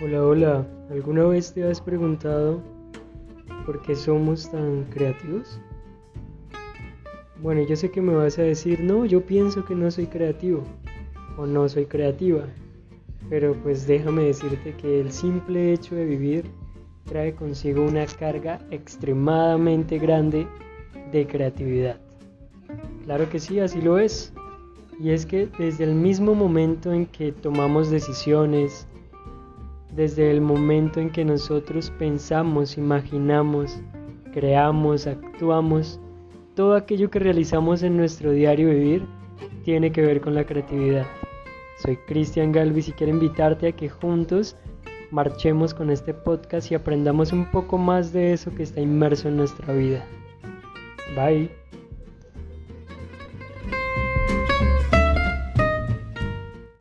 Hola, hola. ¿Alguna vez te has preguntado por qué somos tan creativos? Bueno, yo sé que me vas a decir, no, yo pienso que no soy creativo o no soy creativa, pero pues déjame decirte que el simple hecho de vivir trae consigo una carga extremadamente grande de creatividad. Claro que sí, así lo es. Y es que desde el mismo momento en que tomamos decisiones, desde el momento en que nosotros pensamos, imaginamos, creamos, actuamos, todo aquello que realizamos en nuestro diario vivir tiene que ver con la creatividad. Soy Cristian Galvis y quiero invitarte a que juntos marchemos con este podcast y aprendamos un poco más de eso que está inmerso en nuestra vida. Bye.